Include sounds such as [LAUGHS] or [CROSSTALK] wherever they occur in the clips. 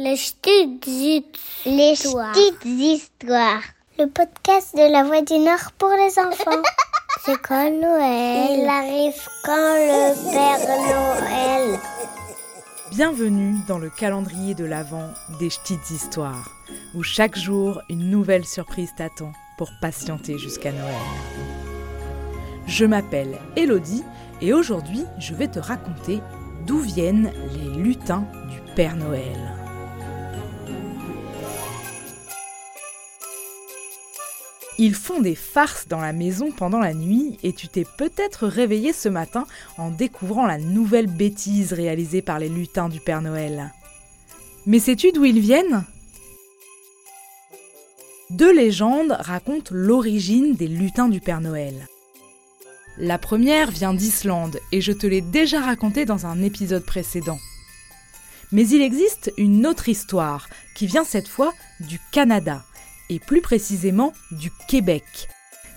Les petites histoires. Les petites histoires. Le podcast de la Voix du Nord pour les enfants. [LAUGHS] C'est quand Noël Il arrive quand le Père Noël Bienvenue dans le calendrier de l'Avent des petites histoires, où chaque jour une nouvelle surprise t'attend pour patienter jusqu'à Noël. Je m'appelle Elodie et aujourd'hui je vais te raconter d'où viennent les lutins du Père Noël. Ils font des farces dans la maison pendant la nuit et tu t'es peut-être réveillé ce matin en découvrant la nouvelle bêtise réalisée par les lutins du Père Noël. Mais sais-tu d'où ils viennent? Deux légendes racontent l'origine des lutins du Père Noël. La première vient d'Islande et je te l'ai déjà racontée dans un épisode précédent. Mais il existe une autre histoire qui vient cette fois du Canada et plus précisément du Québec.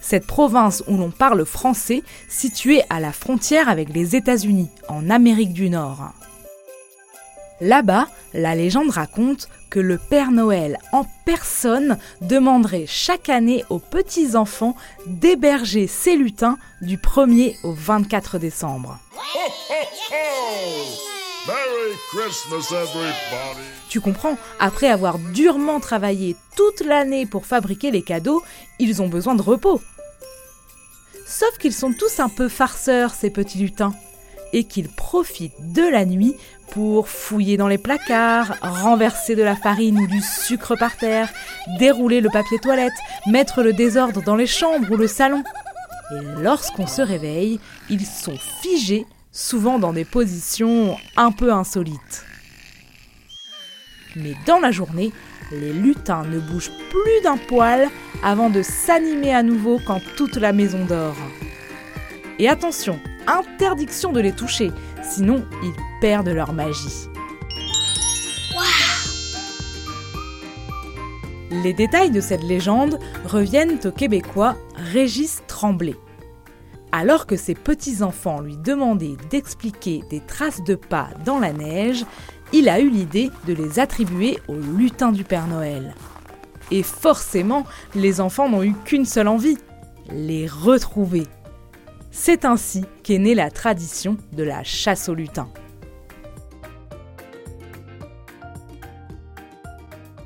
Cette province où l'on parle français, située à la frontière avec les États-Unis, en Amérique du Nord. Là-bas, la légende raconte que le Père Noël en personne demanderait chaque année aux petits-enfants d'héberger ses lutins du 1er au 24 décembre. Merry Christmas, everybody. Tu comprends, après avoir durement travaillé toute l'année pour fabriquer les cadeaux, ils ont besoin de repos. Sauf qu'ils sont tous un peu farceurs, ces petits lutins, et qu'ils profitent de la nuit pour fouiller dans les placards, renverser de la farine ou du sucre par terre, dérouler le papier toilette, mettre le désordre dans les chambres ou le salon. Et lorsqu'on se réveille, ils sont figés souvent dans des positions un peu insolites. Mais dans la journée, les lutins ne bougent plus d'un poil avant de s'animer à nouveau quand toute la maison dort. Et attention, interdiction de les toucher, sinon ils perdent leur magie. Les détails de cette légende reviennent au Québécois Régis Tremblay. Alors que ses petits-enfants lui demandaient d'expliquer des traces de pas dans la neige, il a eu l'idée de les attribuer au lutin du Père Noël. Et forcément, les enfants n'ont eu qu'une seule envie, les retrouver. C'est ainsi qu'est née la tradition de la chasse au lutin.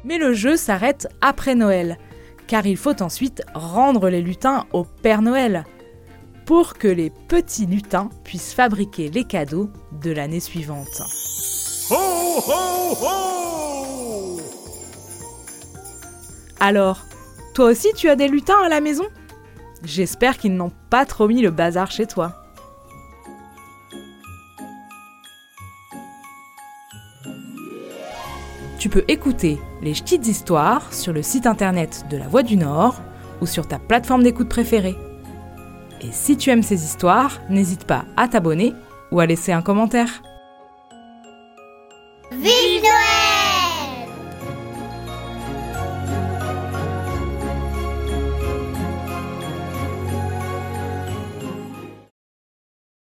Mais le jeu s'arrête après Noël, car il faut ensuite rendre les lutins au Père Noël pour que les petits lutins puissent fabriquer les cadeaux de l'année suivante. Ho, ho, ho! Alors, toi aussi tu as des lutins à la maison? J'espère qu'ils n'ont pas trop mis le bazar chez toi. Tu peux écouter les petites histoires sur le site internet de La Voix du Nord ou sur ta plateforme d'écoute préférée. Et si tu aimes ces histoires, n'hésite pas à t'abonner ou à laisser un commentaire. Vive Noël